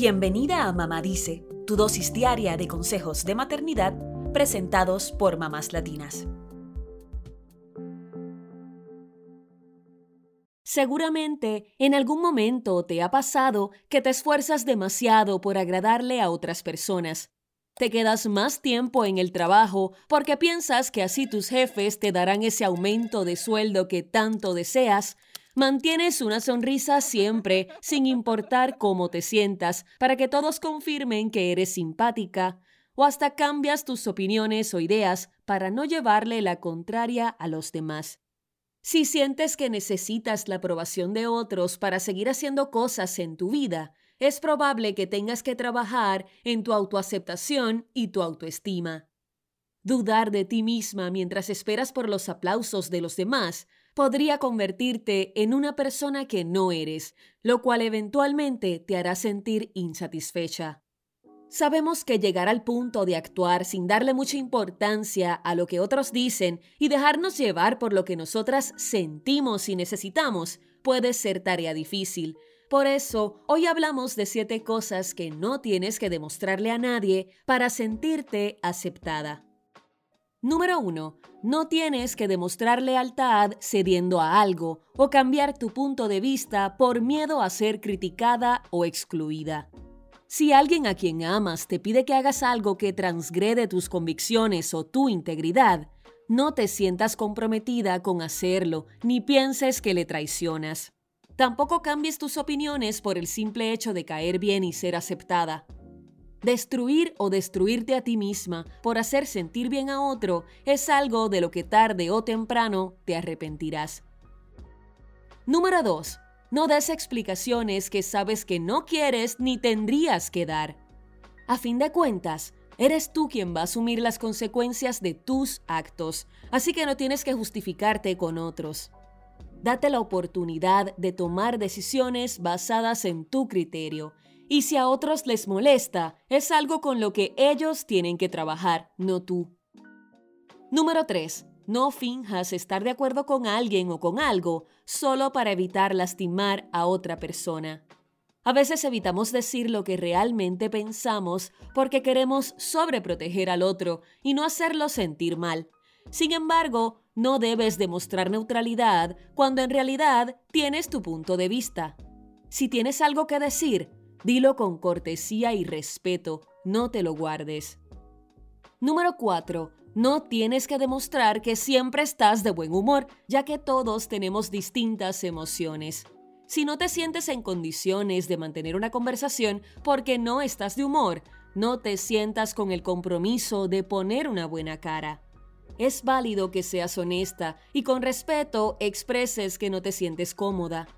Bienvenida a Mamá Dice, tu dosis diaria de consejos de maternidad presentados por mamás latinas. Seguramente en algún momento te ha pasado que te esfuerzas demasiado por agradarle a otras personas. Te quedas más tiempo en el trabajo porque piensas que así tus jefes te darán ese aumento de sueldo que tanto deseas. Mantienes una sonrisa siempre, sin importar cómo te sientas, para que todos confirmen que eres simpática, o hasta cambias tus opiniones o ideas para no llevarle la contraria a los demás. Si sientes que necesitas la aprobación de otros para seguir haciendo cosas en tu vida, es probable que tengas que trabajar en tu autoaceptación y tu autoestima. Dudar de ti misma mientras esperas por los aplausos de los demás podría convertirte en una persona que no eres, lo cual eventualmente te hará sentir insatisfecha. Sabemos que llegar al punto de actuar sin darle mucha importancia a lo que otros dicen y dejarnos llevar por lo que nosotras sentimos y necesitamos puede ser tarea difícil. Por eso, hoy hablamos de siete cosas que no tienes que demostrarle a nadie para sentirte aceptada. Número 1. No tienes que demostrar lealtad cediendo a algo o cambiar tu punto de vista por miedo a ser criticada o excluida. Si alguien a quien amas te pide que hagas algo que transgrede tus convicciones o tu integridad, no te sientas comprometida con hacerlo, ni pienses que le traicionas. Tampoco cambies tus opiniones por el simple hecho de caer bien y ser aceptada. Destruir o destruirte a ti misma por hacer sentir bien a otro es algo de lo que tarde o temprano te arrepentirás. Número 2. No des explicaciones que sabes que no quieres ni tendrías que dar. A fin de cuentas, eres tú quien va a asumir las consecuencias de tus actos, así que no tienes que justificarte con otros. Date la oportunidad de tomar decisiones basadas en tu criterio, y si a otros les molesta, es algo con lo que ellos tienen que trabajar, no tú. Número 3. No finjas estar de acuerdo con alguien o con algo solo para evitar lastimar a otra persona. A veces evitamos decir lo que realmente pensamos porque queremos sobreproteger al otro y no hacerlo sentir mal. Sin embargo, no debes demostrar neutralidad cuando en realidad tienes tu punto de vista. Si tienes algo que decir, dilo con cortesía y respeto, no te lo guardes. Número 4. No tienes que demostrar que siempre estás de buen humor, ya que todos tenemos distintas emociones. Si no te sientes en condiciones de mantener una conversación porque no estás de humor, no te sientas con el compromiso de poner una buena cara. Es válido que seas honesta y con respeto expreses que no te sientes cómoda.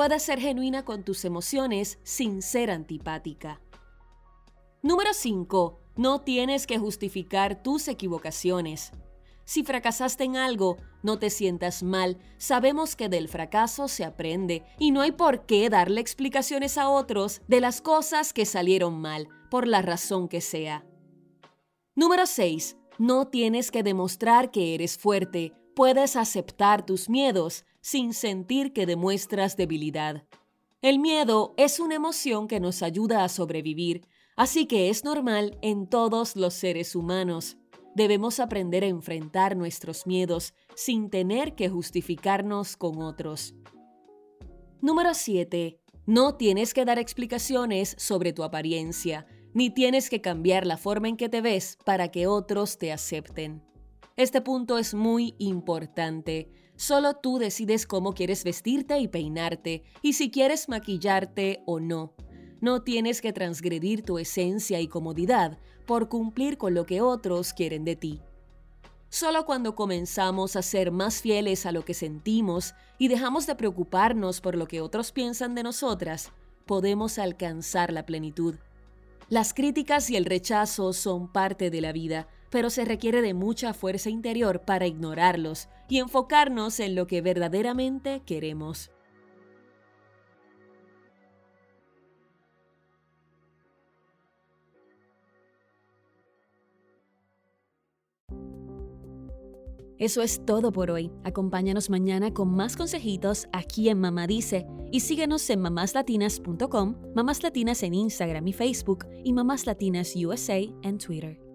Puedes ser genuina con tus emociones sin ser antipática. Número 5. No tienes que justificar tus equivocaciones. Si fracasaste en algo, no te sientas mal. Sabemos que del fracaso se aprende y no hay por qué darle explicaciones a otros de las cosas que salieron mal, por la razón que sea. Número 6. No tienes que demostrar que eres fuerte. Puedes aceptar tus miedos sin sentir que demuestras debilidad. El miedo es una emoción que nos ayuda a sobrevivir, Así que es normal en todos los seres humanos. Debemos aprender a enfrentar nuestros miedos sin tener que justificarnos con otros. Número 7. No tienes que dar explicaciones sobre tu apariencia, ni tienes que cambiar la forma en que te ves para que otros te acepten. Este punto es muy importante. Solo tú decides cómo quieres vestirte y peinarte, y si quieres maquillarte o no. No tienes que transgredir tu esencia y comodidad por cumplir con lo que otros quieren de ti. Solo cuando comenzamos a ser más fieles a lo que sentimos y dejamos de preocuparnos por lo que otros piensan de nosotras, podemos alcanzar la plenitud. Las críticas y el rechazo son parte de la vida, pero se requiere de mucha fuerza interior para ignorarlos y enfocarnos en lo que verdaderamente queremos. Eso es todo por hoy. Acompáñanos mañana con más consejitos aquí en Mamá Dice y síguenos en mamáslatinas.com, Mamás Latinas en Instagram y Facebook y Mamás Latinas USA en Twitter.